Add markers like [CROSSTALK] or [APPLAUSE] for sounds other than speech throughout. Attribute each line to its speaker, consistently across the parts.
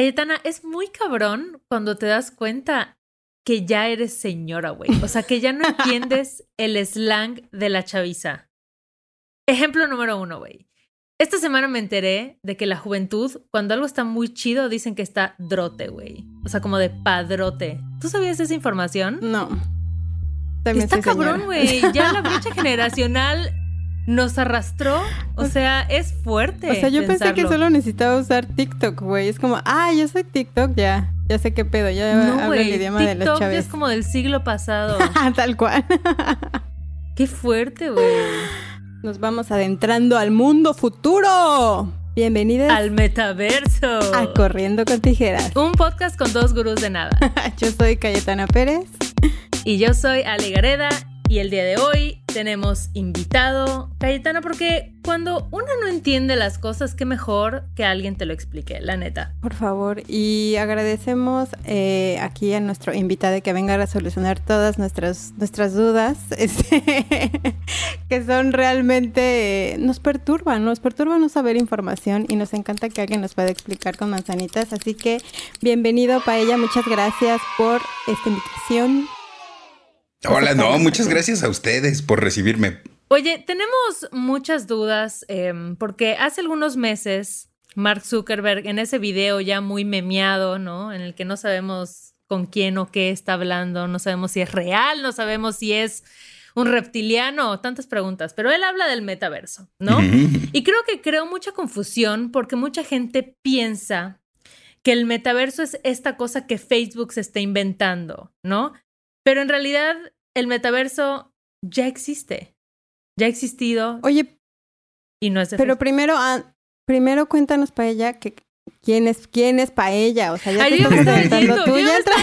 Speaker 1: Cayetana, es muy cabrón cuando te das cuenta que ya eres señora, güey. O sea, que ya no [LAUGHS] entiendes el slang de la chaviza. Ejemplo número uno, güey. Esta semana me enteré de que la juventud, cuando algo está muy chido, dicen que está drote, güey. O sea, como de padrote. ¿Tú sabías esa información?
Speaker 2: No.
Speaker 1: está cabrón, güey. Ya la [LAUGHS] brecha generacional nos arrastró. O sea, es fuerte.
Speaker 2: O sea, yo pensé que solo necesitaba usar TikTok, güey. Es como, ah, yo soy TikTok, ya. Ya sé qué pedo, ya no, hablo el idioma de los chaves.
Speaker 1: es como del siglo pasado. [LAUGHS]
Speaker 2: Tal cual. [LAUGHS]
Speaker 1: qué fuerte, güey.
Speaker 2: Nos vamos adentrando al mundo futuro. Bienvenidos
Speaker 1: al metaverso.
Speaker 2: A Corriendo con Tijeras.
Speaker 1: Un podcast con dos gurús de nada. [LAUGHS]
Speaker 2: yo soy Cayetana Pérez.
Speaker 1: Y yo soy Ale Gareda y el día de hoy tenemos invitado Cayetana porque cuando uno no entiende las cosas, qué mejor que alguien te lo explique, la neta.
Speaker 2: Por favor, y agradecemos eh, aquí a nuestro invitado que venga a solucionar todas nuestras, nuestras dudas, [LAUGHS] este, que son realmente, nos perturban, nos perturban no saber información y nos encanta que alguien nos pueda explicar con manzanitas. Así que bienvenido Paella, muchas gracias por esta invitación.
Speaker 3: Hola, no, [LAUGHS] muchas gracias a ustedes por recibirme.
Speaker 1: Oye, tenemos muchas dudas em, porque hace algunos meses Mark Zuckerberg en ese video ya muy memeado, ¿no? En el que no sabemos con quién o qué está hablando, no sabemos si es real, no sabemos si es un reptiliano, tantas preguntas, pero él habla del metaverso, ¿no? Y creo que creó mucha confusión porque mucha gente piensa que el metaverso es esta cosa que Facebook se está inventando, ¿no? Pero en realidad el metaverso ya existe. Ya ha existido.
Speaker 2: Oye.
Speaker 1: Y no es de
Speaker 2: Pero primero, ah, primero cuéntanos para ella que quién es, quién es paella. O sea, ya
Speaker 1: Ay, te yo me estaba yendo, tú yo ya me estaba.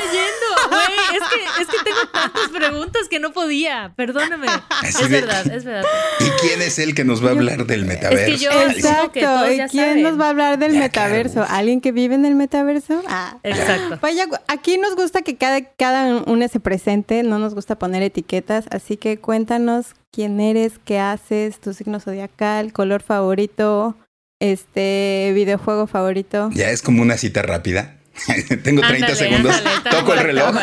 Speaker 1: Es que, que tengo tantas preguntas que no podía. Perdóname. es verdad, es verdad.
Speaker 3: ¿Y quién es el que nos va a hablar del metaverso?
Speaker 1: Es que yo
Speaker 2: Exacto. ¿Y quién nos va a hablar del metaverso? ¿Alguien que vive en el metaverso?
Speaker 1: Ah. Exacto.
Speaker 2: Paella, aquí nos gusta que cada, cada uno se presente, no nos gusta poner etiquetas, así que cuéntanos quién eres, qué haces, tu signo zodiacal, color favorito, este videojuego favorito.
Speaker 3: Ya es como una cita rápida. [LAUGHS] Tengo 30 segundos. Toco el reloj.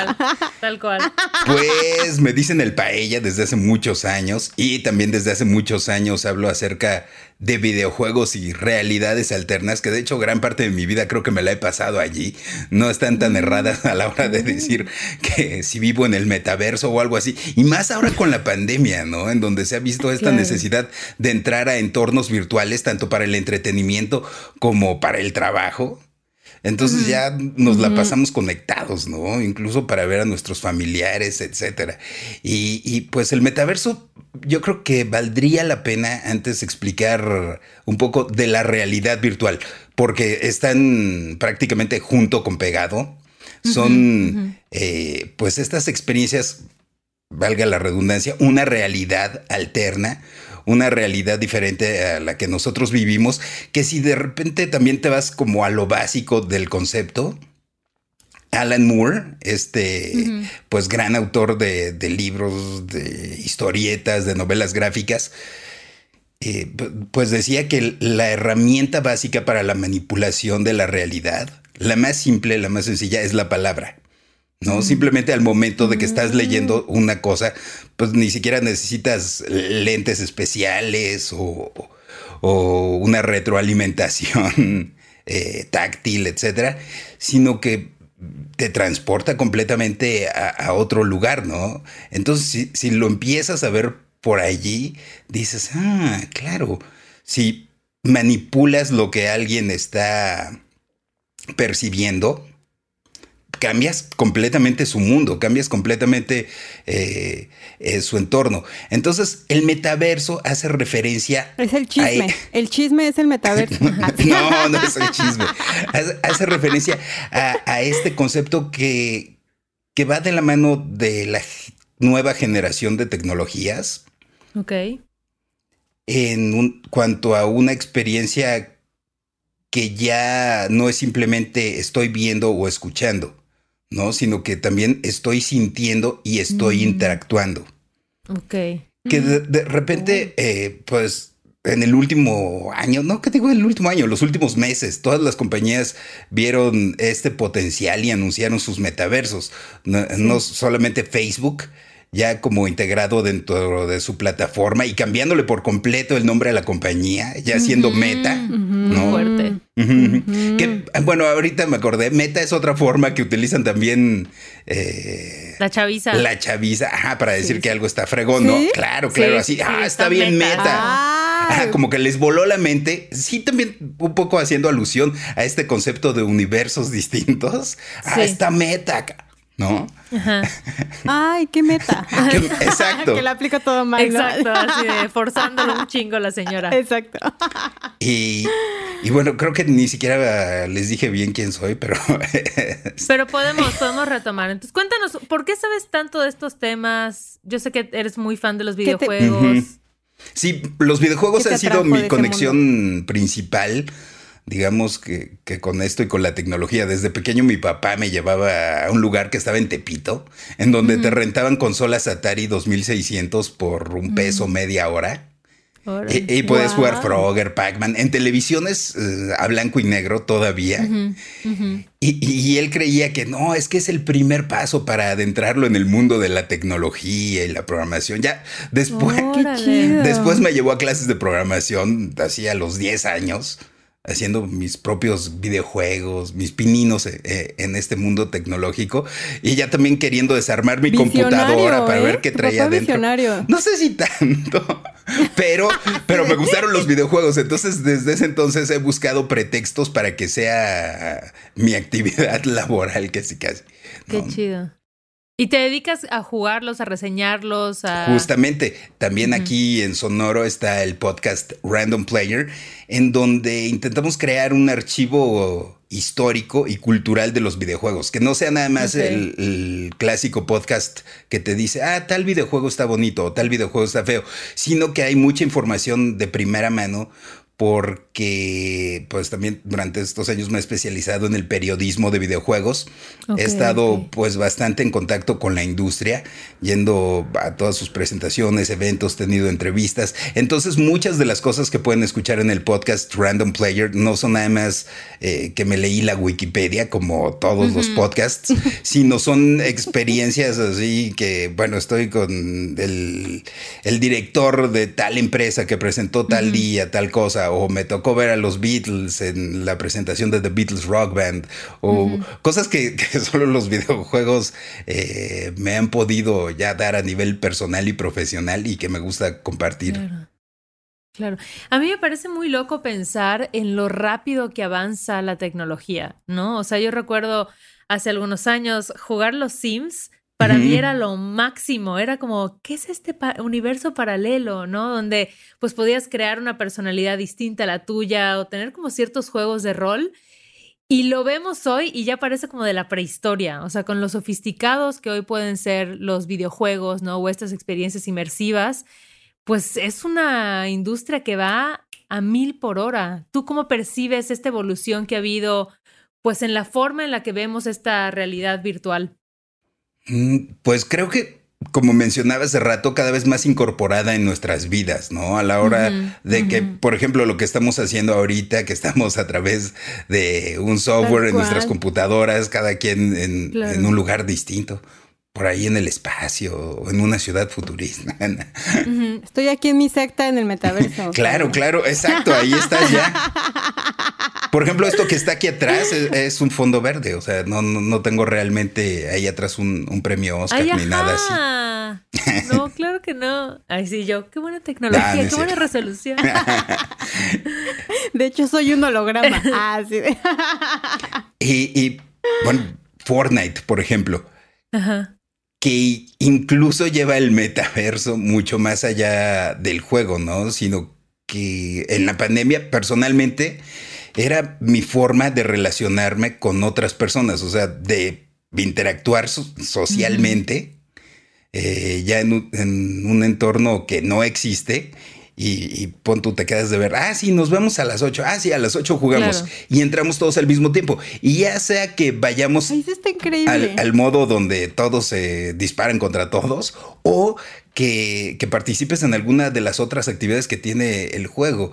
Speaker 1: Tal cual,
Speaker 3: Pues me dicen el paella desde hace muchos años y también desde hace muchos años hablo acerca de videojuegos y realidades alternas, que de hecho gran parte de mi vida creo que me la he pasado allí. No están tan erradas a la hora de decir que si vivo en el metaverso o algo así. Y más ahora con la pandemia, ¿no? En donde se ha visto esta necesidad de entrar a entornos virtuales, tanto para el entretenimiento como para el trabajo. Entonces ya nos la pasamos conectados, ¿no? Incluso para ver a nuestros familiares, etcétera. Y, pues el metaverso, yo creo que valdría la pena antes explicar un poco de la realidad virtual, porque están prácticamente junto con pegado. Son eh, pues estas experiencias, valga la redundancia, una realidad alterna una realidad diferente a la que nosotros vivimos, que si de repente también te vas como a lo básico del concepto, Alan Moore, este, pues gran autor de, libros, de historietas, de novelas gráficas, eh, pues decía que la herramienta básica para la manipulación de la realidad, la más simple, la más sencilla, es la palabra. ¿No? Simplemente al momento de que estás leyendo una cosa, pues ni siquiera necesitas lentes especiales o, una retroalimentación [LAUGHS] eh, táctil, etcétera, sino que te transporta completamente a, otro lugar, ¿no? Entonces, si, si, lo empiezas a ver por allí, dices, ah, claro, si manipulas lo que alguien está percibiendo, cambias completamente su mundo, cambias completamente eh, eh, su entorno. Entonces, el metaverso hace referencia...
Speaker 2: Es el chisme. E- el chisme es el metaverso. [LAUGHS]
Speaker 3: no, no es el chisme. Hace, referencia a, este concepto que, que va de la mano de la nueva generación de tecnologías.
Speaker 1: Ok.
Speaker 3: En cuanto a una experiencia que ya no es simplemente estoy viendo o escuchando, ¿no? Sino que también estoy sintiendo y estoy mm. interactuando.
Speaker 1: Ok.
Speaker 3: Que de, repente, eh, pues, en el último año, no, ¿qué digo? En el último año, los últimos meses, todas las compañías vieron este potencial y anunciaron sus metaversos. No, solamente Facebook, ya como integrado dentro de su plataforma y cambiándole por completo el nombre a la compañía, ya siendo Meta, ¿no?
Speaker 1: Fuerte.
Speaker 3: que, bueno, ahorita me acordé, Meta es otra forma que utilizan también
Speaker 1: eh, la chaviza.
Speaker 3: La chaviza, ajá, para decir que algo está fregón, ¿no? Claro, claro, así, ah, está, bien Meta. Ah como que les voló la mente. Sí, también un poco haciendo alusión a este concepto de universos distintos, a esta meta. ¿No? [LAUGHS]
Speaker 2: Ay, qué meta. [LAUGHS] [LAUGHS]
Speaker 3: exacto.
Speaker 2: que le aplica todo mal.
Speaker 1: Exacto, así de forzándolo un chingo la señora.
Speaker 2: Exacto.
Speaker 3: Y, y, bueno, creo que ni siquiera les dije bien quién soy, pero.
Speaker 1: pero podemos, podemos retomar. Entonces, cuéntanos, ¿por qué sabes tanto de estos temas? Yo sé que eres muy fan de los videojuegos.
Speaker 3: Sí, los videojuegos han sido mi conexión principal. Digamos que, con esto y con la tecnología. Desde pequeño mi papá me llevaba a un lugar que estaba en Tepito, en donde te rentaban consolas Atari 2600 por un peso media hora. Y, puedes jugar Frogger, Pac-Man en televisiones eh, a blanco y negro todavía. Y, él creía que no, es que es el primer paso para adentrarlo en el mundo de la tecnología y la programación. Ya después, [LAUGHS] después me llevó a clases de programación, así a los 10 años haciendo mis propios videojuegos, mis pininos eh, eh, en este mundo tecnológico y ya también queriendo desarmar mi computadora para ver ¿eh? qué traía dentro. No sé si tanto, [LAUGHS] pero, pero me gustaron los videojuegos. Entonces, desde ese entonces he buscado pretextos para que sea mi actividad [LAUGHS] laboral, sí casi.
Speaker 1: Qué chido. ¿Y te dedicas a jugarlos, a reseñarlos? A...
Speaker 3: Justamente, también aquí en Sonoro está el podcast Random Player, en donde intentamos crear un archivo histórico y cultural de los videojuegos, que no sea nada más el, el, clásico podcast que te dice, ah, tal videojuego está bonito o tal videojuego está feo, sino que hay mucha información de primera mano porque pues también durante estos años me he especializado en el periodismo de videojuegos. he estado pues bastante en contacto con la industria, yendo a todas sus presentaciones, eventos, tenido entrevistas. Entonces muchas de las cosas que pueden escuchar en el podcast Random Player no son nada más eh, que me leí la Wikipedia como todos los podcasts, [LAUGHS] sino son experiencias así que bueno, estoy con el, director de tal empresa que presentó tal día, tal cosa o me tocó ver a los Beatles en la presentación de The Beatles Rock Band, o cosas [LAUGHS] que, solo los videojuegos eh, me han podido ya dar a nivel personal y profesional y que me gusta compartir.
Speaker 1: Claro. Claro. A mí me parece muy loco pensar en lo rápido que avanza la tecnología, ¿no? O sea, yo recuerdo hace algunos años jugar los Sims para mí era lo máximo, era como, ¿qué es este universo paralelo, no? Donde pues podías crear una personalidad distinta a la tuya o tener como ciertos juegos de rol. Y lo vemos hoy y ya parece como de la prehistoria, o sea, con los sofisticados que hoy pueden ser los videojuegos, ¿no? O estas experiencias inmersivas, pues es una industria que va a mil por hora. ¿Tú cómo percibes esta evolución que ha habido, pues en la forma en la que vemos esta realidad virtual?
Speaker 3: Mm, pues creo que, como mencionaba hace rato, cada vez más incorporada en nuestras vidas, ¿no? A la hora de que, por ejemplo, lo que estamos haciendo ahorita, que estamos a través de un software en nuestras computadoras, cada quien en un lugar distinto por ahí en el espacio o en una ciudad futurista. [LAUGHS]
Speaker 2: Estoy aquí en mi secta en el metaverso. [LAUGHS]
Speaker 3: claro, claro, exacto, ahí estás ya. [LAUGHS] Por ejemplo, esto que está aquí atrás es, un fondo verde, o sea, no, no, tengo realmente ahí atrás un, premio Oscar ni nada
Speaker 1: así. [LAUGHS] No, claro que no. Ay, sí, yo, qué buena tecnología, qué buena resolución. [LAUGHS]
Speaker 2: De hecho, soy un holograma. [LAUGHS] Ah, sí.
Speaker 3: y, y, bueno, Fortnite, por ejemplo. Ajá que incluso lleva el metaverso mucho más allá del juego, ¿no? Sino que en la pandemia personalmente era mi forma de relacionarme con otras personas, o sea, de interactuar socialmente, eh, ya en un, entorno que no existe y, y, pon tú te quedas de ver, ah, sí, nos vemos a las 8, ah, sí, a las 8 jugamos y entramos todos al mismo tiempo. Y ya sea que vayamos. Al, modo donde todos se disparan contra todos o que, participes en alguna de las otras actividades que tiene el juego,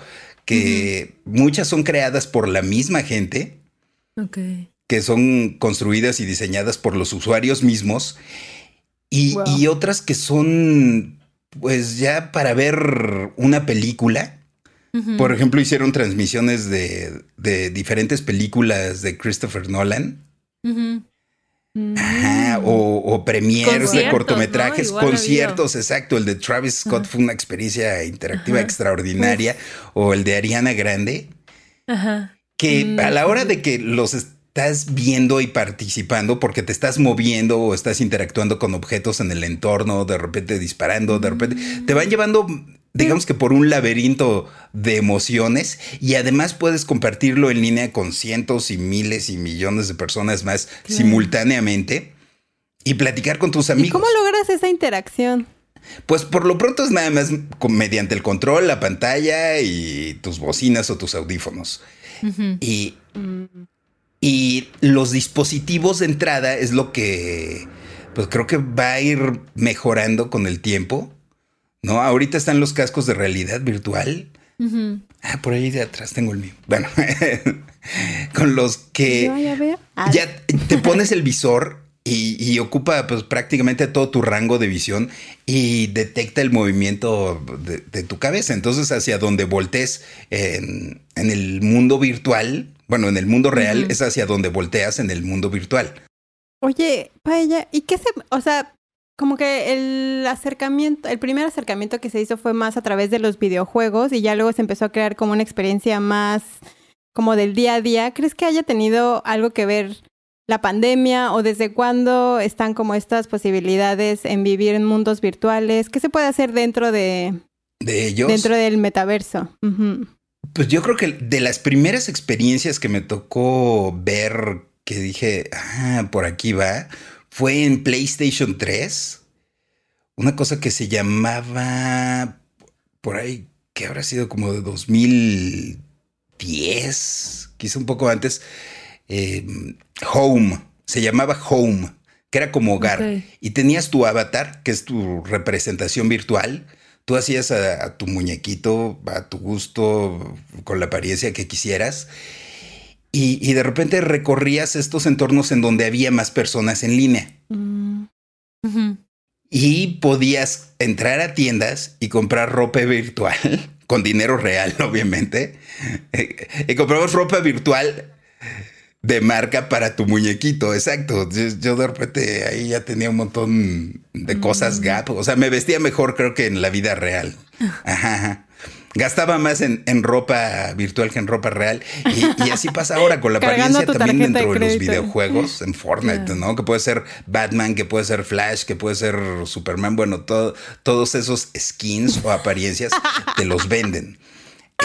Speaker 3: que muchas son creadas por la misma gente, que son construidas y diseñadas por los usuarios mismos, y, y otras que son pues ya para ver una película. Por ejemplo, hicieron transmisiones de, de, diferentes películas de Christopher Nolan. Ajá, o, o premiers de cortometrajes, conciertos, exacto. El de Travis Scott fue una experiencia interactiva extraordinaria. O el de Ariana Grande. Ajá. Que mm, a la hora de que los estás viendo y participando porque te estás moviendo o estás interactuando con objetos en el entorno, de repente disparando, de repente te van llevando digamos que por un laberinto de emociones y además puedes compartirlo en línea con cientos y miles y millones de personas más simultáneamente y platicar con tus amigos.
Speaker 2: ¿Cómo logras esa interacción?
Speaker 3: Pues por lo pronto es nada más mediante el control, la pantalla y tus bocinas o tus audífonos. Y mm. Y los dispositivos de entrada es lo que, pues creo que va a ir mejorando con el tiempo. ¿No? Ahorita están los cascos de realidad virtual. Ah, por ahí de atrás tengo el mío. Bueno, [LAUGHS] con los que ya te [LAUGHS] pones el visor y, ocupa pues prácticamente todo tu rango de visión y detecta el movimiento de, tu cabeza. Entonces, hacia donde voltees en, en el mundo virtual, bueno, en el mundo real es hacia donde volteas en el mundo virtual.
Speaker 2: Oye, Paella, ¿y qué se, o sea, como que el acercamiento, el primer acercamiento que se hizo fue más a través de los videojuegos y ya luego se empezó a crear como una experiencia más como del día a día. ¿Crees que haya tenido algo que ver la pandemia o desde cuándo están como estas posibilidades en vivir en mundos virtuales? ¿Qué se puede hacer dentro de,
Speaker 3: de ellos?
Speaker 2: Dentro del metaverso.
Speaker 3: Pues yo creo que de las primeras experiencias que me tocó ver que dije, ah, por aquí va, fue en PlayStation 3. Una cosa que se llamaba, por ahí, que habrá sido como de 2010, quizá un poco antes, em, Home. Se llamaba Home, que era como hogar. Y tenías tu avatar, que es tu representación virtual Tú hacías a, tu muñequito a tu gusto, con la apariencia que quisieras. Y, de repente recorrías estos entornos en donde había más personas en línea. Mm. Y podías entrar a tiendas y comprar ropa virtual, [LAUGHS] con dinero real, obviamente. [LAUGHS] y comprabas ropa virtual de marca para tu muñequito, exacto. Yo, de repente ahí ya tenía un montón de cosas mm. Gap, o sea, me vestía mejor creo que en la vida real. Ajá. Gastaba más en, ropa virtual que en ropa real. Y, así pasa ahora con la [LAUGHS] apariencia también dentro de, los videojuegos, en Fortnite, ¿no? Que puede ser Batman, que puede ser Flash, que puede ser Superman. Bueno, todo, todos esos skins o apariencias te los venden.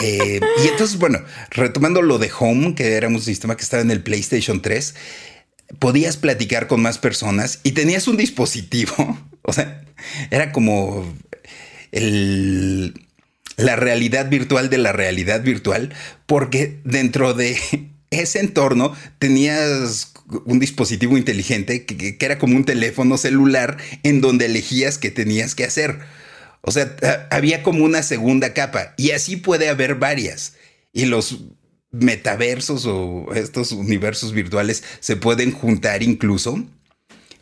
Speaker 3: Eh, y entonces, bueno, retomando lo de Home, que era un sistema que estaba en el PlayStation 3, podías platicar con más personas y tenías un dispositivo, [LAUGHS] o sea, era como la realidad virtual de la realidad virtual, porque dentro de [LAUGHS] ese entorno tenías un dispositivo inteligente que, era como un teléfono celular en donde elegías qué tenías que hacer. O sea, había como una segunda capa y así puede haber varias. Y los metaversos o estos universos virtuales se pueden juntar incluso,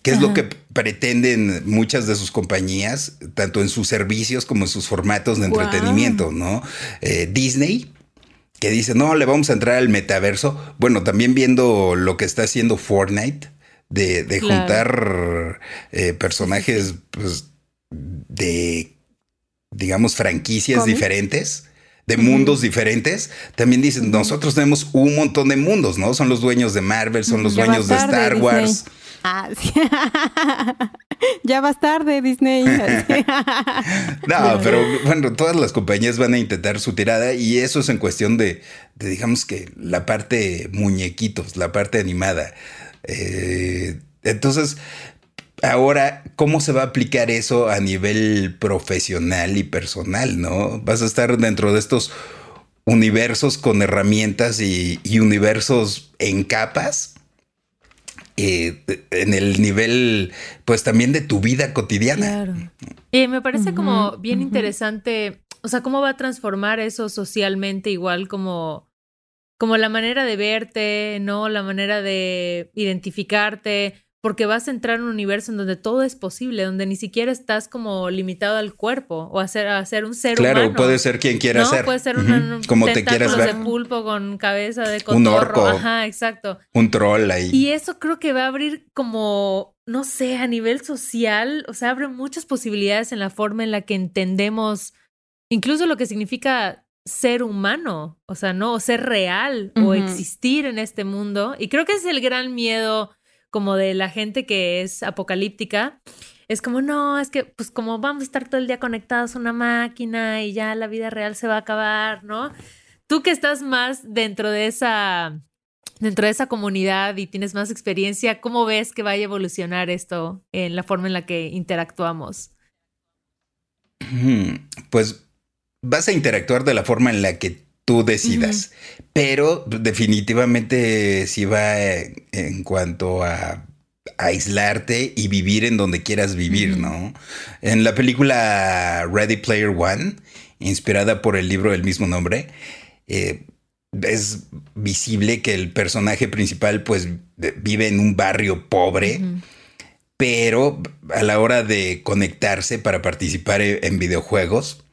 Speaker 3: que es lo que pretenden muchas de sus compañías, tanto en sus servicios como en sus formatos de entretenimiento, ¿no? Eh, Disney, que dice, no, le vamos a entrar al metaverso. Bueno, también viendo lo que está haciendo Fortnite, de, juntar eh, personajes pues, de digamos, franquicias diferentes, de mundos diferentes, también dicen, nosotros tenemos un montón de mundos, ¿no? Son los dueños de Marvel, son los dueños de Star Wars. Ah, sí. [LAUGHS]
Speaker 2: ya vas tarde, Disney. [LAUGHS] [LAUGHS]
Speaker 3: no, pero bueno, todas las compañías van a intentar su tirada y eso es en cuestión de, digamos que la parte muñequitos, la parte animada. Eh, entonces, Ahora, ¿cómo se va a aplicar eso a nivel profesional y personal, no? Vas a estar dentro de estos universos con herramientas y, universos en capas. Eh, en el nivel, pues también de tu vida cotidiana. Claro.
Speaker 1: Y me parece como bien interesante, o sea, cómo va a transformar eso socialmente, igual como, como la manera de verte, ¿no? La manera de identificarte porque vas a entrar en un universo en donde todo es posible, donde ni siquiera estás como limitado al cuerpo o a ser, a ser un ser
Speaker 3: humano.
Speaker 1: Claro,
Speaker 3: puede ser quien quiera ser.
Speaker 1: Puede ser un,
Speaker 3: como te quieras ver.
Speaker 1: de pulpo con cabeza de cotorro.
Speaker 3: Un orco.
Speaker 1: Ajá, exacto.
Speaker 3: Un troll ahí.
Speaker 1: Y eso creo que va a abrir como, no sé, a nivel social, o sea, abre muchas posibilidades en la forma en la que entendemos incluso lo que significa ser humano, o sea, no, o ser real o existir en este mundo. Y creo que es el gran miedo como de la gente que es apocalíptica, es como, no, es que pues como vamos a estar todo el día conectados a una máquina y ya la vida real se va a acabar, ¿no? Tú que estás más dentro de esa dentro de esa comunidad y tienes más experiencia, ¿cómo ves que vaya a evolucionar esto en la forma en la que interactuamos? [CLEARS THROAT]
Speaker 3: Pues vas a interactuar de la forma en la que tú decidas. Pero definitivamente si va en cuanto a aislarte y vivir en donde quieras vivir, ¿no? En la película Ready Player One, inspirada por el libro del mismo nombre, eh, es visible que el personaje principal pues vive en un barrio pobre. Pero a la hora de conectarse para participar en videojuegos,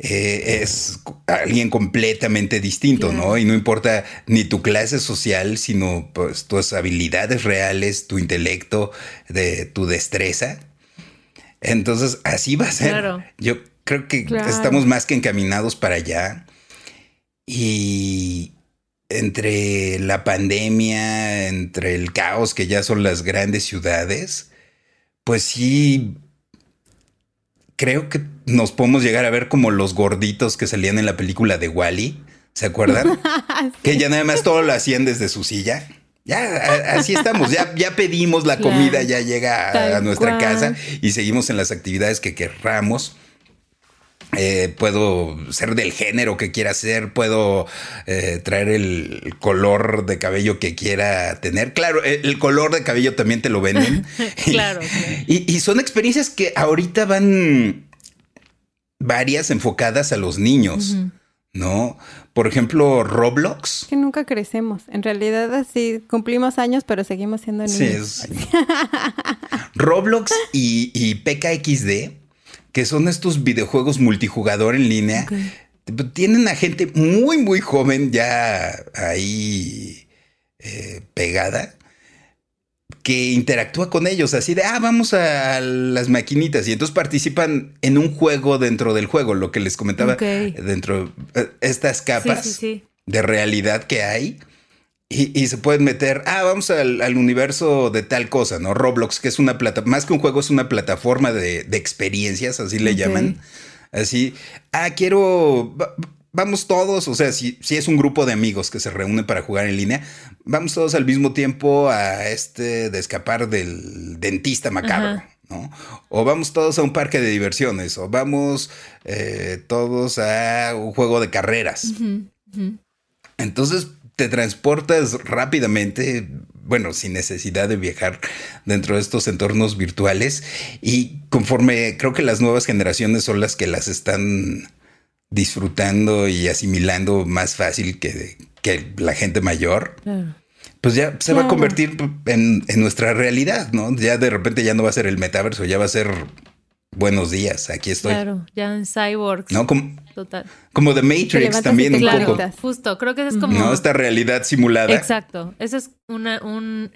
Speaker 3: eh, es alguien completamente distinto, ¿no? Y no importa ni tu clase social, sino pues tus habilidades reales, tu intelecto, de tu destreza. Entonces, así va a ser. Yo creo que estamos más que encaminados para allá. Y entre la pandemia, entre el caos que ya son las grandes ciudades, pues sí creo que nos podemos llegar a ver como los gorditos que salían en la película de Wally. ¿Se acuerdan? [LAUGHS] Que ya nada más todo lo hacían desde su silla. Ya, así estamos. Ya, ya pedimos la comida, ya llega a, nuestra casa y seguimos en las actividades que querramos. Eh, puedo ser del género que quiera ser, puedo eh, traer el color de cabello que quiera tener. Claro, el, color de cabello también te lo venden. [LAUGHS] claro. Y, son experiencias que ahorita van varias enfocadas a los niños. ¿no? Por ejemplo, Roblox.
Speaker 2: Que nunca crecemos. En realidad, así cumplimos años, pero seguimos siendo niños. Sí, [LAUGHS]
Speaker 3: Roblox y, y PKXD que son estos videojuegos multijugador en línea. Tienen a gente muy, muy joven ya ahí eh, pegada que interactúa con ellos, así de, ah, vamos a las maquinitas y entonces participan en un juego dentro del juego, lo que les comentaba, dentro de eh, estas capas de realidad que hay y, se pueden meter, ah, vamos al, universo de tal cosa, ¿no? Roblox, que es una plata, más que un juego, es una plataforma de, experiencias, así le llaman. Así, ah, quiero, vamos todos, o sea, si, si es un grupo de amigos que se reúnen para jugar en línea, vamos todos al mismo tiempo a este de escapar del dentista macabro. ¿no? O vamos todos a un parque de diversiones, o vamos eh, todos a un juego de carreras. Entonces, te transportas rápidamente, bueno, sin necesidad de viajar dentro de estos entornos virtuales y conforme creo que las nuevas generaciones son las que las están disfrutando y asimilando más fácil que, que la gente mayor. Pues ya se va a convertir en, en, nuestra realidad, ¿no? Ya de repente ya no va a ser el metaverso, ya va a ser buenos días, aquí estoy.
Speaker 1: Claro, ya en Cyborg.
Speaker 3: No, como, Total. como The Matrix también un poco.
Speaker 1: Justo, creo que es como...
Speaker 3: No, esta realidad simulada.
Speaker 1: Exacto, ese es una, un,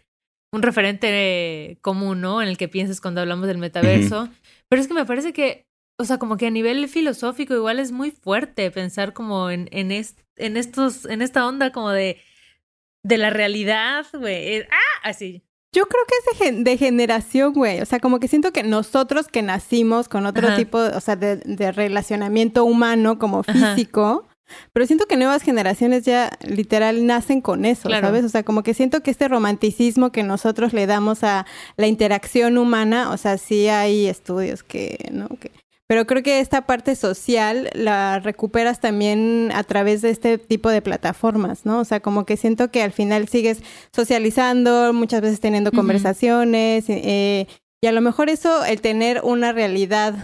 Speaker 1: un referente común, ¿no? En el que piensas cuando hablamos del metaverso. Pero es que me parece que, o sea, como que a nivel filosófico igual es muy fuerte pensar como en, en, en estos, en esta onda como de, de la realidad, güey. Ah, así.
Speaker 2: Yo creo que es de, generación, güey. O sea, como que siento que nosotros que nacimos con otro tipo, o sea, de, relacionamiento humano como físico, pero siento que nuevas generaciones ya literal nacen con eso, ¿sabes? O sea, como que siento que este romanticismo que nosotros le damos a la interacción humana, o sea, sí hay estudios que, ¿no? Que pero creo que esta parte social la recuperas también a través de este tipo de plataformas, ¿no? O sea, como que siento que al final sigues socializando, muchas veces teniendo conversaciones, eh, y a lo mejor eso, el tener una realidad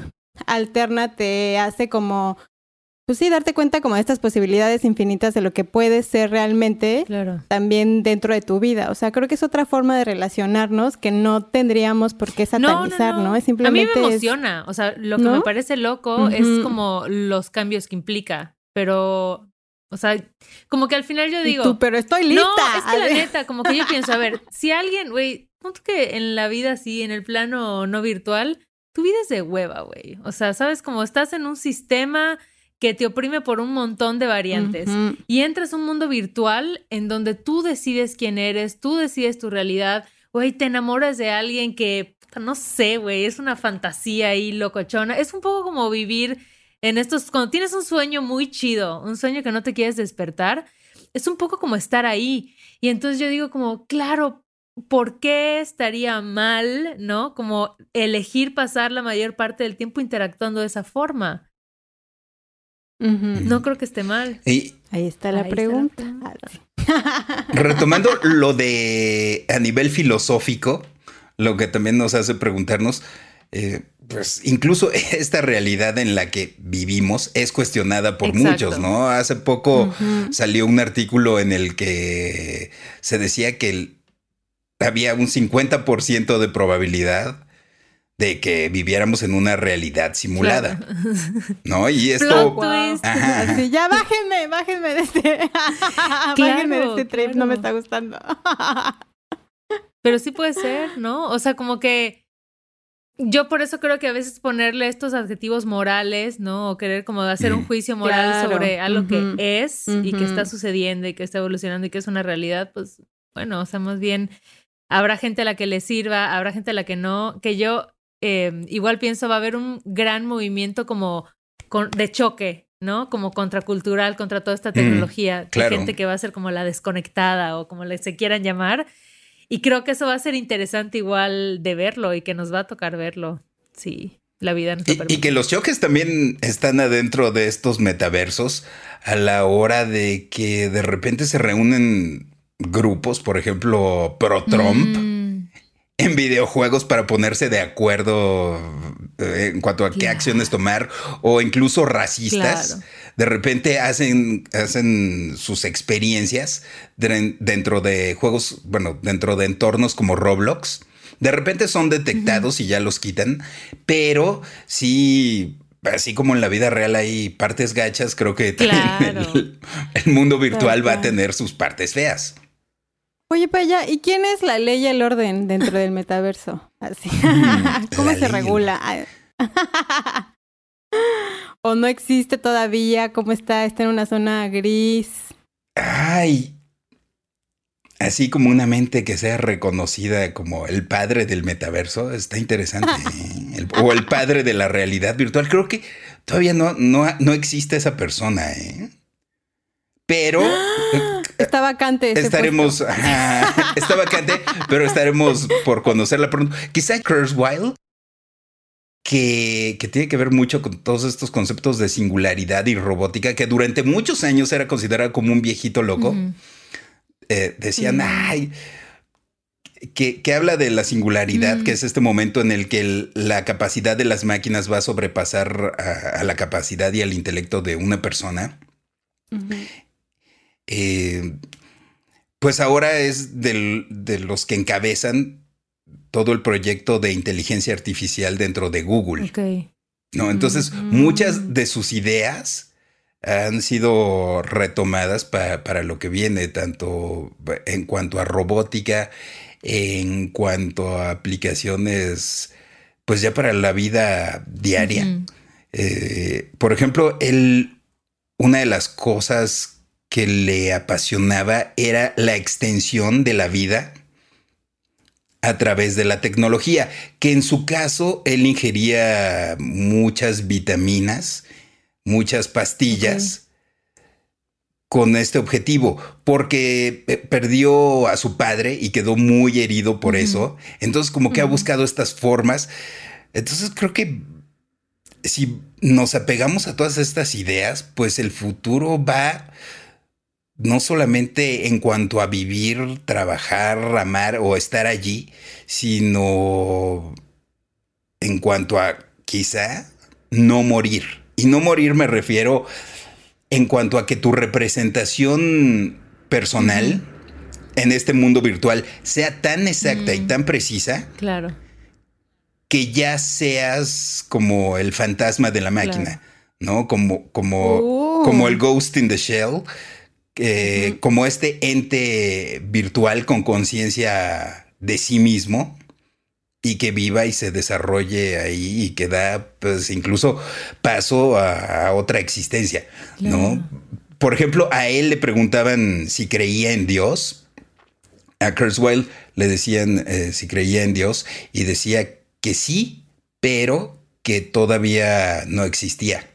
Speaker 2: alterna te hace como pues sí, darte cuenta como de estas posibilidades infinitas de lo que puede ser realmente también dentro de tu vida. O sea, creo que es otra forma de relacionarnos que no tendríamos por qué satanizar, ¿no? Es
Speaker 1: simplemente. A mí me emociona. O sea, lo que me parece loco es como los cambios que implica. Pero, o sea, como que al final yo digo.
Speaker 2: Tú, pero estoy lista.
Speaker 1: No, es que la [LAUGHS] neta, como que yo pienso, a ver, si alguien, güey, punto que en la vida así, en el plano no virtual, tu vida es de hueva, güey. O sea, sabes, como estás en un sistema que te oprime por un montón de variantes. Y entras a un mundo virtual en donde tú decides quién eres, tú decides tu realidad, güey, te enamoras de alguien que, no sé, güey, es una fantasía ahí locochona. Es un poco como vivir en estos, cuando tienes un sueño muy chido, un sueño que no te quieres despertar, es un poco como estar ahí. Y entonces yo digo como, claro, ¿por qué estaría mal, no? Como elegir pasar la mayor parte del tiempo interactuando de esa forma. No creo que esté mal.
Speaker 2: Y Ahí está la pregunta. [LAUGHS]
Speaker 3: Retomando lo de a nivel filosófico, lo que también nos hace preguntarnos, eh, pues incluso [LAUGHS] esta realidad en la que vivimos es cuestionada por muchos, ¿no? Hace poco salió un artículo en el que se decía que había un 50% de probabilidad de que viviéramos en una realidad simulada. [LAUGHS] ¿No? Y esto.
Speaker 2: ya bájenme, bájenme de este. [LAUGHS] bájenme de este trip, no me está gustando. [LAUGHS]
Speaker 1: Pero sí puede ser, ¿no? O sea, como que. Yo por eso creo que a veces ponerle estos adjetivos morales, ¿no? O querer como hacer un juicio moral sobre algo que es y que está sucediendo y que está evolucionando y que es una realidad, pues bueno, o sea, más bien habrá gente a la que le sirva, habrá gente a la que no, que yo Em, igual pienso va a haber un gran movimiento como de choque, ¿no? Como contracultural contra toda esta mm, tecnología. Hay gente que va a ser como la desconectada o como le se quieran llamar. Y creo que eso va a ser interesante igual de verlo y que nos va a tocar verlo. Sí, la vida nos
Speaker 3: y, y que los choques también están adentro de estos metaversos a la hora de que de repente se reúnen grupos, por ejemplo, pro Trump. Mm en videojuegos para ponerse de acuerdo eh, en cuanto a qué acciones tomar o incluso racistas. De repente hacen, hacen sus experiencias dentro de juegos, bueno, dentro de entornos como Roblox. De repente son detectados y ya los quitan, pero sí así como en la vida real hay partes gachas, creo que el, mundo virtual va a tener sus partes feas.
Speaker 2: Oye, Paya, ¿y quién es la ley y el orden dentro del metaverso? [LAUGHS] Así. [LAUGHS] ¿Cómo se regula? [LAUGHS] ¿O no existe todavía? ¿Cómo está? ¿Está en una zona gris?
Speaker 3: Ay. Así como una mente que sea reconocida como el padre del metaverso, está interesante. ¿eh? o el padre de la realidad virtual. Creo que todavía no, no, no existe esa persona, ¿eh? Pero [GASPS]
Speaker 2: Está vacante.
Speaker 3: estaremos. está vacante, pero estaremos por conocerla pronto. Quizá Kurzweil, que, que tiene que ver mucho con todos estos conceptos de singularidad y robótica, que durante muchos años era considerado como un viejito loco. Eh, decían, ay. Que, que, habla de la singularidad, que es este momento en el que la capacidad de las máquinas va a sobrepasar a, la capacidad y al intelecto de una persona. Eh, pues ahora es de los que encabezan todo el proyecto de inteligencia artificial dentro de Google. No, entonces mm. muchas de sus ideas han sido retomadas para lo que viene, tanto en cuanto a robótica, en cuanto a aplicaciones, pues ya para la vida diaria. Eh, por ejemplo, él, una de las cosas que le apasionaba era la extensión de la vida a través de la tecnología, que en su caso él ingería muchas vitaminas, muchas pastillas. con este objetivo, porque eh, perdió a su padre y quedó muy herido por eso. Entonces, como que ha buscado estas formas. Entonces, creo que si nos apegamos a todas estas ideas, pues el futuro va no solamente en cuanto a vivir, trabajar, amar o estar allí, sino en cuanto a quizá no morir. Y no morir me refiero en cuanto a que tu representación personal en este mundo virtual sea tan exacta y tan precisa.
Speaker 1: Claro.
Speaker 3: Que ya seas como el fantasma de la máquina, ¿no? Como, como, oh. como el ghost in the shell como este ente virtual con conciencia de sí mismo y que viva y se desarrolle ahí y que da pues incluso paso a, otra existencia, ¿no? Por ejemplo, a él le preguntaban si creía en Dios. A Kurzweil le decían eh, si creía en Dios y decía que sí, pero que todavía no existía.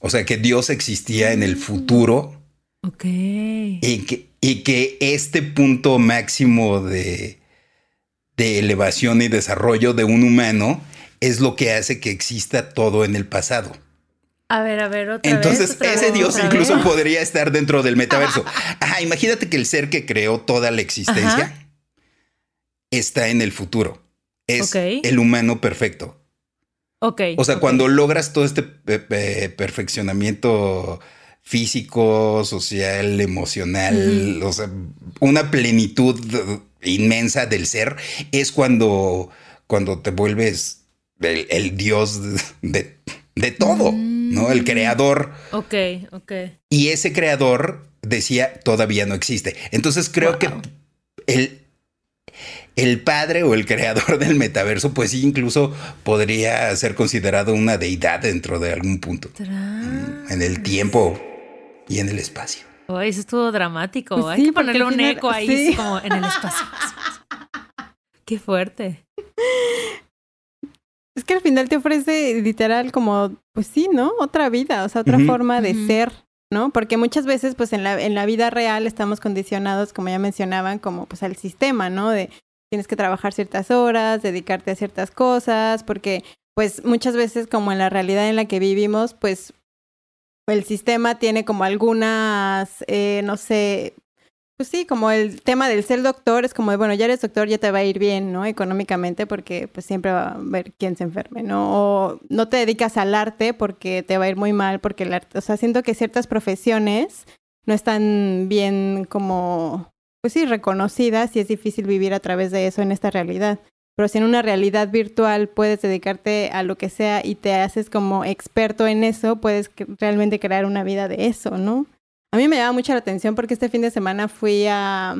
Speaker 3: O sea, que Dios existía en el mm. futuro
Speaker 1: Ok.
Speaker 3: Y que, y que este punto máximo de, de elevación y desarrollo de un humano es lo que hace que exista todo en el pasado.
Speaker 1: A ver, a ver, otra
Speaker 3: Entonces, ese Dios incluso podría estar dentro del [LAUGHS] metaverso. Ajá, imagínate que el ser que creó toda la existencia está en el futuro. Es el humano perfecto.
Speaker 1: Ok.
Speaker 3: O sea, cuando logras todo este perfeccionamiento físico, social, emocional, o sea, una plenitud inmensa del ser, es cuando, cuando te vuelves el, dios de, todo, ¿no? El mm. creador.
Speaker 1: Ok, ok.
Speaker 3: Y ese creador decía, todavía no existe. Entonces creo que el, el padre o el creador [LAUGHS] del metaverso, pues sí, incluso podría ser considerado una deidad dentro de algún punto. En el tiempo y en el espacio.
Speaker 1: Oh, eso estuvo dramático. Pues Hay que ponerle un eco ahí, como en el espacio. [LAUGHS] Qué fuerte.
Speaker 2: Es que al final te ofrece literal como, pues sí, ¿no? Otra vida, o sea, otra forma de ser, ¿no? Porque muchas veces, pues en la, en la vida real estamos condicionados, como ya mencionaban, como pues al sistema, ¿no? De tienes que trabajar ciertas horas, dedicarte a ciertas cosas, porque pues muchas veces como en la realidad en la que vivimos, pues el sistema tiene como algunas, eh, no sé, pues sí, como el tema del ser doctor es como, bueno, ya eres doctor, ya te va a ir bien, ¿no? Económicamente, porque pues siempre va a ver quién se enferme, ¿no? O no te dedicas al arte porque te va a ir muy mal, porque el arte, o sea, siento que ciertas profesiones no están bien como, pues sí, reconocidas y es difícil vivir a través de eso en esta realidad pero si en una realidad virtual puedes dedicarte a lo que sea y te haces como experto en eso, puedes realmente crear una vida de eso, ¿no? A mí me llama mucha la atención porque este fin de semana fui a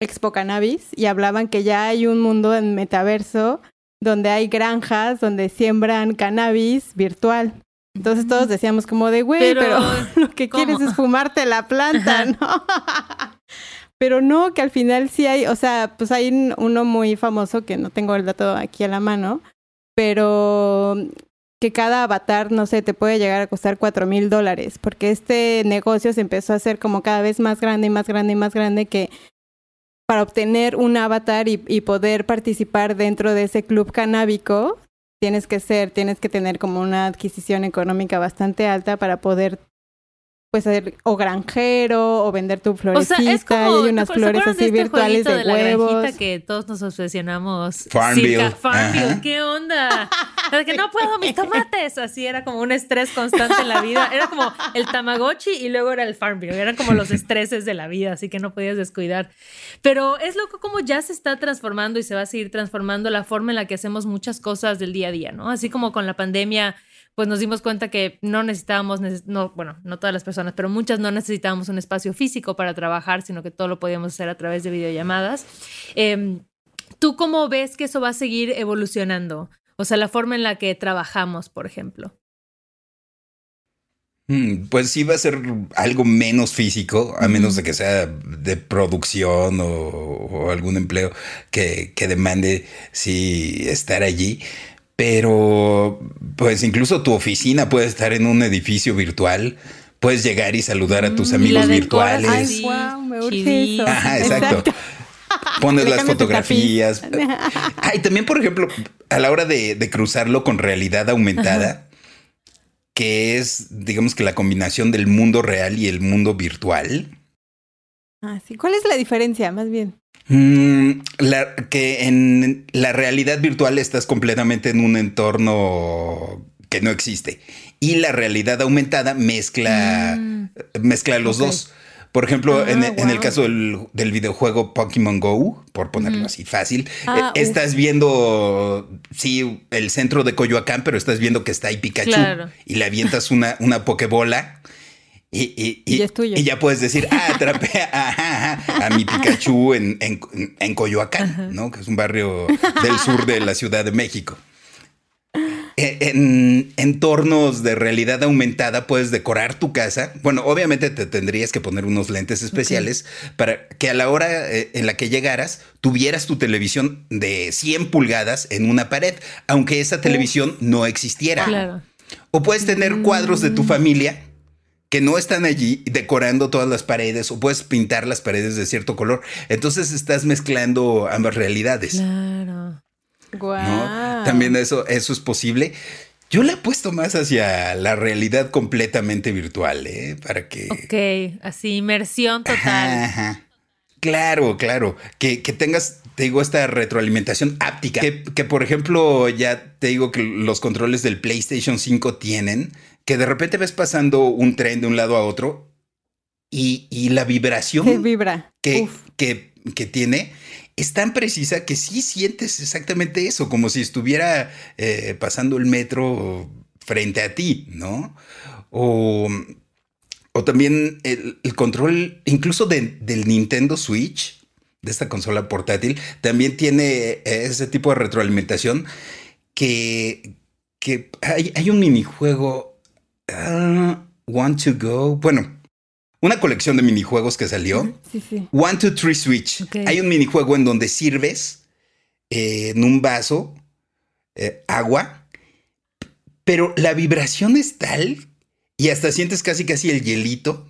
Speaker 2: Expo Cannabis y hablaban que ya hay un mundo en metaverso donde hay granjas donde siembran cannabis virtual. Entonces todos decíamos como de, güey, pero, [LAUGHS] lo que quieres es fumarte la planta, ¿no? [LAUGHS] Pero no, que al final sí hay, o sea, pues hay uno muy famoso que no tengo el dato aquí a la mano, pero que cada avatar, no sé, te puede llegar a costar cuatro mil dólares, porque este negocio se empezó a hacer como cada vez más grande y más grande y más grande que para obtener un avatar y, y poder participar dentro de ese club canábico, tienes que ser, tienes que tener como una adquisición económica bastante alta para poder pues ser o granjero o vender tu florecita y hay unas flores así este virtuales de, de huevos.
Speaker 1: que todos nos obsesionamos.
Speaker 3: Farmville.
Speaker 1: Farmville, ¿qué onda? que no puedo mis tomates. Así era como un estrés constante en la vida. Era como el Tamagotchi y luego era el Farmville. Eran como los estreses de la vida, así que no podías descuidar. Pero es loco como ya se está transformando y se va a seguir transformando la forma en la que hacemos muchas cosas del día a día, ¿no? Así como con la pandemia pues nos dimos cuenta que no necesitábamos, no, bueno, no todas las personas, pero muchas no necesitábamos un espacio físico para trabajar, sino que todo lo podíamos hacer a través de videollamadas. Em, ¿Tú cómo ves que eso va a seguir evolucionando? O sea, la forma en la que trabajamos, por ejemplo.
Speaker 3: Mm, pues sí va a ser algo menos físico, a menos de que sea de producción o, algún empleo que, que demande sí estar allí. Pero, pues incluso tu oficina puede estar en un edificio virtual. Puedes llegar y saludar a tus mm, amigos virtuales.
Speaker 2: Ay, wow, me urge eso.
Speaker 3: Ajá, exacto. [LAUGHS] Pones las fotografías. [LAUGHS] Ay, también, por ejemplo, a la hora de, cruzarlo con realidad aumentada, que es, digamos que la combinación del mundo real y el mundo virtual.
Speaker 2: Ah, sí. ¿Cuál es la diferencia, más bien?
Speaker 3: Mm, la, que en la realidad virtual estás completamente en un entorno que no existe. Y la realidad aumentada mezcla,
Speaker 1: Mm.
Speaker 3: mezcla los dos. Por ejemplo,
Speaker 2: Ah,
Speaker 3: en, en el caso del, del videojuego Pokémon Go, por ponerlo así fácil,
Speaker 2: Ah,
Speaker 3: eh, estás viendo, sí, el centro de Coyoacán, pero estás viendo que está ahí Pikachu
Speaker 1: Claro.
Speaker 3: y le avientas una, una Pokebola. Y, ya puedes decir, ah, atrapé a, [LAUGHS] a mi Pikachu en, en, en Coyoacán, ¿no? Que es un barrio del sur de la Ciudad de México. E- En entornos de realidad aumentada puedes decorar tu casa. Bueno, obviamente te tendrías que poner unos lentes especiales para que a la hora eh, en la que llegaras tuvieras tu televisión de 100 pulgadas en una pared, aunque esa televisión no existiera.
Speaker 1: Claro.
Speaker 3: O puedes tener cuadros de tu familia que no están allí decorando todas las paredes o puedes pintar las paredes de cierto color. Entonces estás mezclando ambas realidades.
Speaker 1: Claro.
Speaker 3: ¿no? También eso, eso es posible. Yo le apuesto más hacia la realidad completamente virtual, ¿eh? Para que...
Speaker 1: Ok, así, inmersión
Speaker 3: Ajá,
Speaker 1: total.
Speaker 3: ajá. Claro, claro. Que, que tengas, te digo, esta retroalimentación áptica. Que, que, por ejemplo, ya te digo que los controles del PlayStation 5 tienen, que de repente ves pasando un tren de un lado a otro y, y la
Speaker 2: Que
Speaker 3: vibración
Speaker 2: vibra.
Speaker 3: que, que, que tiene es tan precisa que sí sientes exactamente eso, como si estuviera eh, pasando el metro frente a ti, ¿no? O, o también el, el control, incluso de- del Nintendo Switch, de esta consola portátil, también tiene ese tipo de retroalimentación que, que hay, hay un minijuego, ah, Want to Go, bueno, una colección de minijuegos que salió.
Speaker 2: Sí, sí.
Speaker 3: One, two, three switch. Hay un minijuego en donde sirves eh, en un vaso eh, agua, pero la vibración es tal y hasta sientes casi casi el hielito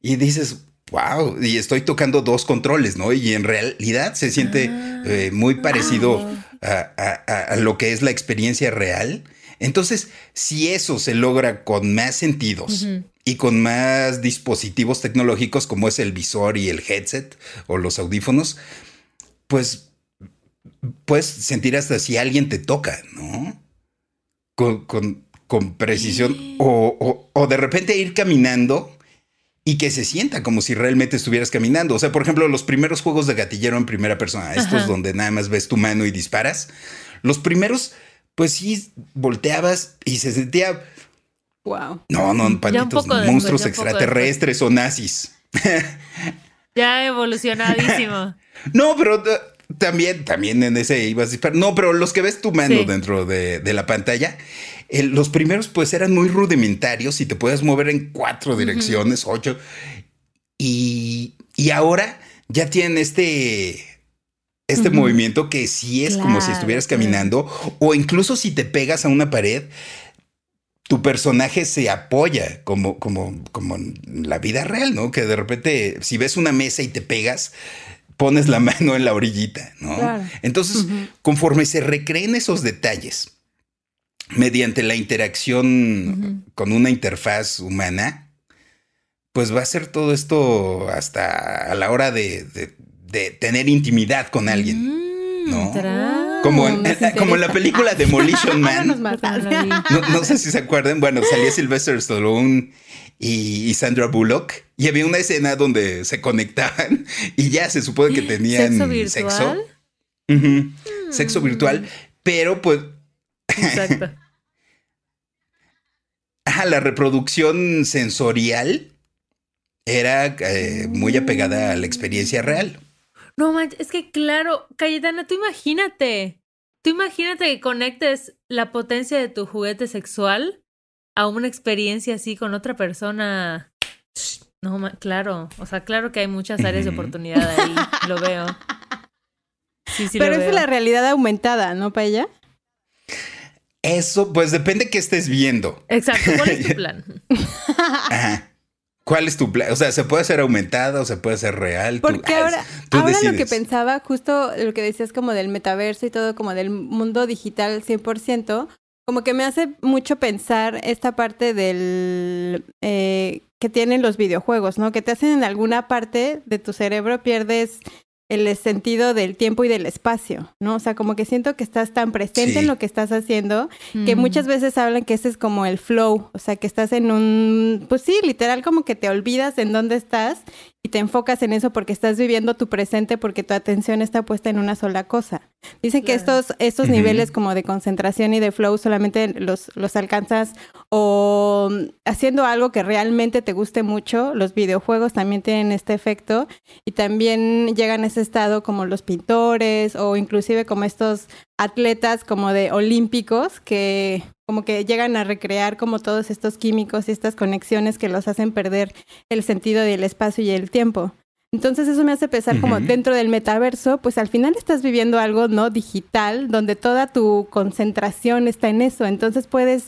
Speaker 3: y dices, wow, y estoy tocando dos controles, ¿no? Y en realidad se siente
Speaker 1: Ah.
Speaker 3: eh, muy parecido a, a- a- a lo que es la experiencia real. Entonces, si eso se logra con más sentidos y con más dispositivos tecnológicos como es el visor y el headset o los audífonos, pues puedes sentir hasta si alguien te toca, ¿no? Con, con- con precisión o, o- o de repente ir caminando y que se sienta como si realmente estuvieras caminando. O sea, por ejemplo, los primeros juegos de gatillero en primera persona, estos
Speaker 1: Ajá.
Speaker 3: donde nada más ves tu mano y disparas, los primeros, pues sí, volteabas y se sentía
Speaker 2: Wow.
Speaker 3: no, no,
Speaker 1: después,
Speaker 3: monstruos extraterrestres o nazis. [LAUGHS]
Speaker 1: Ya evolucionadísimo. [LAUGHS]
Speaker 3: No, pero también, también en ese ibas a disparar. No, pero los que ves tu mano
Speaker 1: Sí.
Speaker 3: dentro de, de la pantalla, eh, los primeros pues eran muy rudimentarios y te puedes mover en cuatro direcciones, ocho. Y, y ahora ya tienen este, este movimiento que sí es como si estuvieras
Speaker 1: claro.
Speaker 3: caminando o incluso si te pegas a una pared. Tu personaje se apoya como, como, como en la vida real, ¿no? Que de repente, si ves una mesa y te pegas, pones la [LAUGHS] mano en la orillita, ¿no?
Speaker 2: Claro.
Speaker 3: Entonces, conforme se recreen esos detalles mediante la interacción con una interfaz humana, pues va a ser todo esto hasta a la hora de, de- de tener intimidad con alguien.
Speaker 1: Mm,
Speaker 3: ¿no? Como en, en- como en la película [LAUGHS] Demolition Man.
Speaker 1: No
Speaker 3: sé si se acuerdan. Bueno, salía [GASPS] Sylvester Stallone y, y Sandra Bullock. Y había una escena donde se conectaban [LAUGHS] y ya se supone que [GASPS] tenían
Speaker 1: ¿Sexo virtual?
Speaker 3: sexo. Ujú. Sexo virtual. Pero pues
Speaker 1: Exacto. [LAUGHS]
Speaker 3: ajá, la reproducción sensorial era eh, muy apegada a la experiencia real.
Speaker 1: No manches, es que claro, Cayetana, tú imagínate. Tú imagínate que conectes la potencia de tu juguete sexual a una experiencia así con otra persona. No, claro. O sea, claro que hay muchas áreas de oportunidad ahí. [LAUGHS] Lo veo. Sí, sí,
Speaker 2: Pero
Speaker 1: lo
Speaker 2: esa es
Speaker 1: veo.
Speaker 2: la realidad aumentada, ¿no, Paella?
Speaker 3: Eso, pues depende que estés viendo.
Speaker 1: Exacto. ¿Cuál es tu [LAUGHS] plan?
Speaker 3: Ajá. ¿Cuál es tu plan? O sea, ¿se puede hacer aumentada o se puede hacer real? Tú-
Speaker 2: Porque
Speaker 3: ah,
Speaker 2: ahora,
Speaker 3: tú
Speaker 2: ahora lo que pensaba, justo lo que decías como del metaverso y todo, como del mundo digital 100%, como que me hace mucho pensar esta parte del eh, que tienen los videojuegos, ¿no? Que te hacen en alguna parte de tu cerebro pierdes el sentido del tiempo y del espacio, ¿no? O sea, como que siento que estás tan presente en lo que estás haciendo que muchas veces hablan que ese es como el flow, o sea, que estás en un, pues sí, literal como que te olvidas en dónde estás y te enfocas en eso porque estás viviendo tu presente porque tu atención está puesta en una sola cosa. Dicen que estos, estos niveles como de concentración y de flow solamente los, los alcanzas o haciendo algo que realmente te guste mucho. Los videojuegos también tienen este efecto y también llegan a ese estado como los pintores o inclusive como estos atletas como de olímpicos que como que llegan a recrear como todos estos químicos y estas conexiones que los hacen perder el sentido del espacio y el tiempo. Entonces eso me hace pensar como dentro del metaverso, pues al final estás viviendo algo no digital donde toda tu concentración está en eso, entonces puedes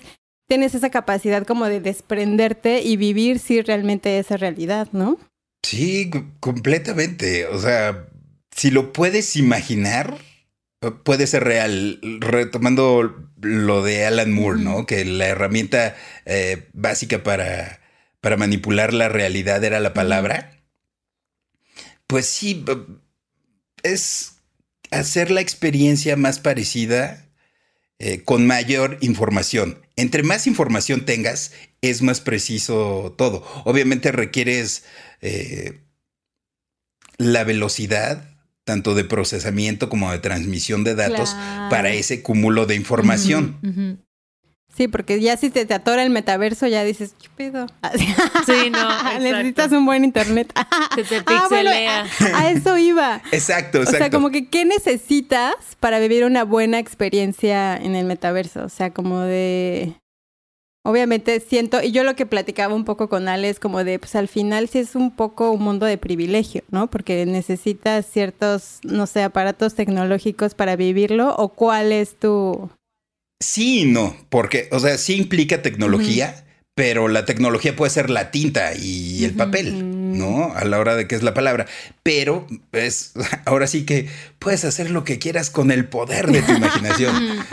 Speaker 2: tienes esa capacidad como de desprenderte y vivir si realmente esa realidad, ¿no?
Speaker 3: Sí, completamente, o sea, si lo puedes imaginar, puede ser real. Retomando lo de Alan Moore, ¿no? Que la herramienta eh, básica para, para manipular la realidad era la palabra. Pues sí, es hacer la experiencia más parecida eh, con mayor información. Entre más información tengas, es más preciso todo. Obviamente requieres eh, la velocidad tanto de procesamiento como de transmisión de datos para ese cúmulo de información.
Speaker 2: Sí, porque ya si te, te, atora el metaverso, ya dices, ¿qué pedo? [LAUGHS]
Speaker 1: Sí, no. [LAUGHS]
Speaker 2: Necesitas un buen internet. [LAUGHS]
Speaker 1: Se te ah, pixelea.
Speaker 2: a eso iba.
Speaker 3: Exacto, exacto.
Speaker 2: O sea, como que, ¿qué necesitas para vivir una buena experiencia en el metaverso? O sea, como de obviamente siento, y yo lo que platicaba un poco con Ale es como de, pues al final sí es un poco un mundo de privilegio, ¿no? Porque necesitas ciertos, no sé, aparatos tecnológicos para vivirlo, o cuál es tu...
Speaker 3: Sí no, porque, o sea, sí implica tecnología, pero la tecnología puede ser la tinta y el papel. ¿No? A la hora de que es la palabra. Pero es [LAUGHS] ahora sí que puedes hacer lo que quieras con el poder de tu [LAUGHS] imaginación. [LAUGHS]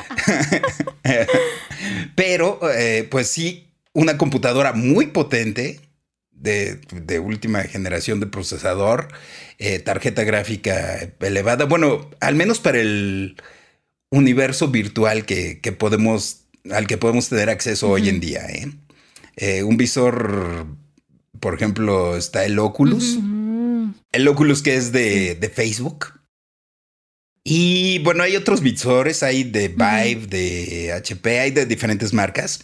Speaker 3: Pero, eh, pues sí, una computadora muy potente. De, última generación de procesador, eh, tarjeta gráfica elevada, bueno, al menos para el universo virtual que, podemos, al que podemos tener acceso hoy en día. ¿eh? un visor por ejemplo, está el Oculus. El Oculus que es de, Facebook. Y bueno, hay otros visores, hay de Vive, de HP, hay de diferentes marcas.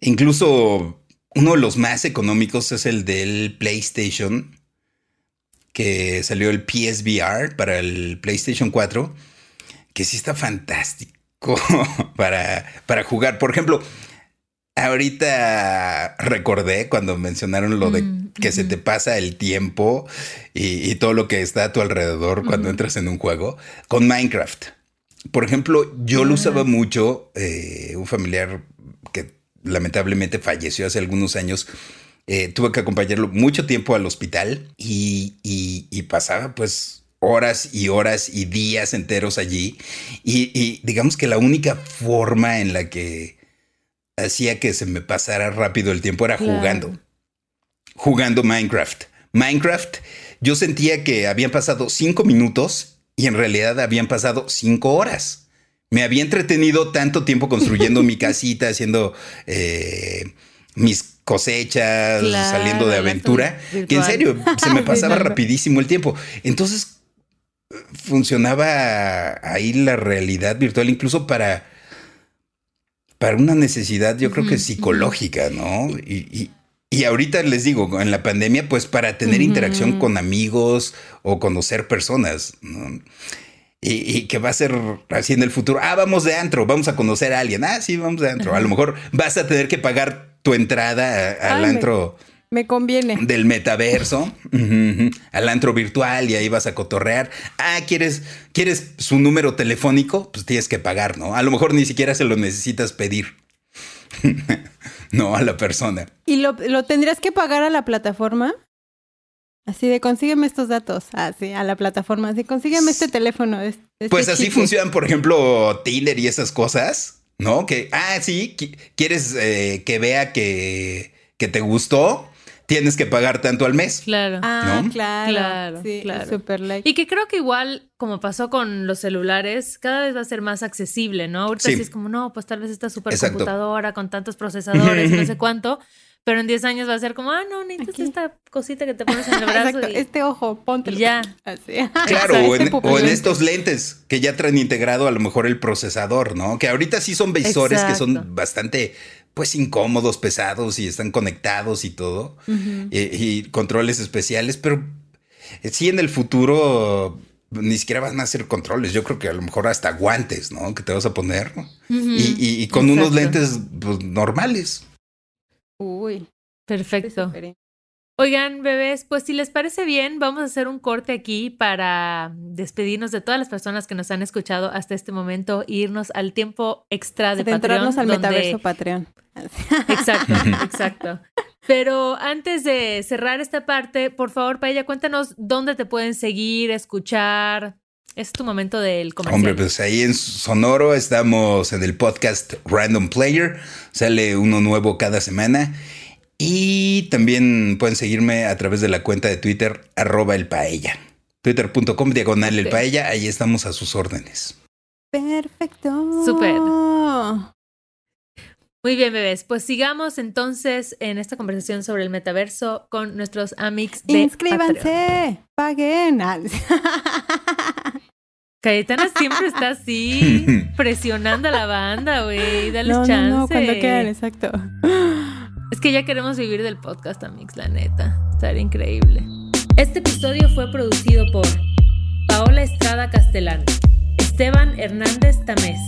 Speaker 3: Incluso uno de los más económicos es el del PlayStation, que salió el PSVR para el PlayStation 4, que sí está fantástico [LAUGHS] para, para jugar. Por ejemplo, Ahorita recordé cuando mencionaron lo de mm, que se te pasa el tiempo y, todo lo que está a tu alrededor cuando entras en un juego con Minecraft. Por ejemplo, yo lo usaba mucho, eh, un familiar que lamentablemente falleció hace algunos años. Eh, tuve que acompañarlo mucho tiempo al hospital y, y pasaba pues horas y horas y días enteros allí. y, digamos que la única forma en la que hacía que se me pasara rápido el tiempo era jugando. Jugando Minecraft. Minecraft, yo sentía que habían pasado cinco minutos y en realidad habían pasado cinco horas. Me había entretenido tanto tiempo construyendo mi [LAUGHS] casita, haciendo eh, mis cosechas, saliendo de aventura, que en serio se me [LAUGHS] pasaba rapidísimo el tiempo. Entonces funcionaba ahí la realidad virtual incluso para para una necesidad, yo creo que psicológica, ¿no? Y, ahorita les digo, en la pandemia, pues para tener interacción con amigos o conocer personas, ¿no? Y, que va a ser así en el futuro. Ah, vamos de antro, vamos a conocer a alguien. Ah, sí, vamos de antro. A lo mejor vas a tener que pagar tu entrada al antro.
Speaker 2: Me conviene.
Speaker 3: Del metaverso [LAUGHS] al antro virtual y ahí vas a cotorrear. Ah, ¿quieres, ¿quieres su número telefónico? Pues tienes que pagar, ¿no? A lo mejor ni siquiera se lo necesitas pedir. [LAUGHS] no, a la persona.
Speaker 2: ¿Y lo, tendrías que pagar a la plataforma? Así de consígueme estos datos, así a la plataforma, así consígueme este teléfono.
Speaker 3: Este, pues así funcionan, por ejemplo, Tinder y esas cosas. ¿no? Que, ah, sí, quieres eh, que vea que, que te gustó, tienes que pagar tanto al mes.
Speaker 1: Claro.
Speaker 2: Ah, claro.
Speaker 1: Claro,
Speaker 2: sí,
Speaker 1: claro.
Speaker 2: Super like.
Speaker 1: Y que creo que igual, como pasó con los celulares, cada vez va a ser más accesible, ¿no? Ahorita
Speaker 3: Sí.
Speaker 1: sí, es como, no, pues tal vez esta supercomputadora con tantos procesadores, no sé [LAUGHS] cuánto. Pero en 10 años va a ser como, ah, no, necesitas
Speaker 2: Aquí.
Speaker 1: esta cosita que te pones en el brazo.
Speaker 2: Exacto,
Speaker 1: y-
Speaker 2: este ojo, ponte.
Speaker 1: y ya.
Speaker 2: Así. [LAUGHS]
Speaker 3: Claro, o en, o en
Speaker 2: pupilente.
Speaker 3: estos lentes que ya traen integrado a lo mejor el procesador, ¿no? Que ahorita sí son visores que son bastante, pues, incómodos, pesados y están conectados y todo. y, y controles especiales, pero sí en el futuro ni siquiera van a ser controles. Yo creo que a lo mejor hasta guantes, ¿no? Que te vas a poner. y, y- y con unos lentes pues, normales.
Speaker 2: Uy.
Speaker 1: Perfecto. Oigan, bebés, pues si les parece bien, vamos a hacer un corte aquí para despedirnos de todas las personas que nos han escuchado hasta este momento e irnos al tiempo extra de
Speaker 2: Adentrarnos
Speaker 1: Patreon.
Speaker 2: al
Speaker 1: donde-
Speaker 2: metaverso Patreon. [LAUGHS]
Speaker 1: Exacto, exacto. Pero antes de cerrar esta parte, por favor, Paella, cuéntanos dónde te pueden seguir, escuchar. Es tu momento del comercial.
Speaker 3: Hombre, pues ahí en Sonoro estamos en el podcast Random Player. Sale uno nuevo cada semana. Y también pueden seguirme a través de la cuenta de Twitter, arroba el paella. Twitter.com diagonal el paella. Ahí estamos a sus órdenes.
Speaker 2: Perfecto.
Speaker 1: Súper. Muy bien, bebés. Pues sigamos entonces en esta conversación sobre el metaverso con nuestros amics de Patreon.
Speaker 2: Inscríbanse, paguen. Ah, [LAUGHS]
Speaker 1: Cayetana siempre está así, [LAUGHS] presionando a la banda, güey. Dales
Speaker 2: No, no,
Speaker 1: chance.
Speaker 2: no, cuando quieran, exacto.
Speaker 1: Es que ya queremos vivir del podcast, Amix, la neta. Estaría increíble. Este episodio fue producido por Paola Estrada Castellán, Esteban Hernández Tamés,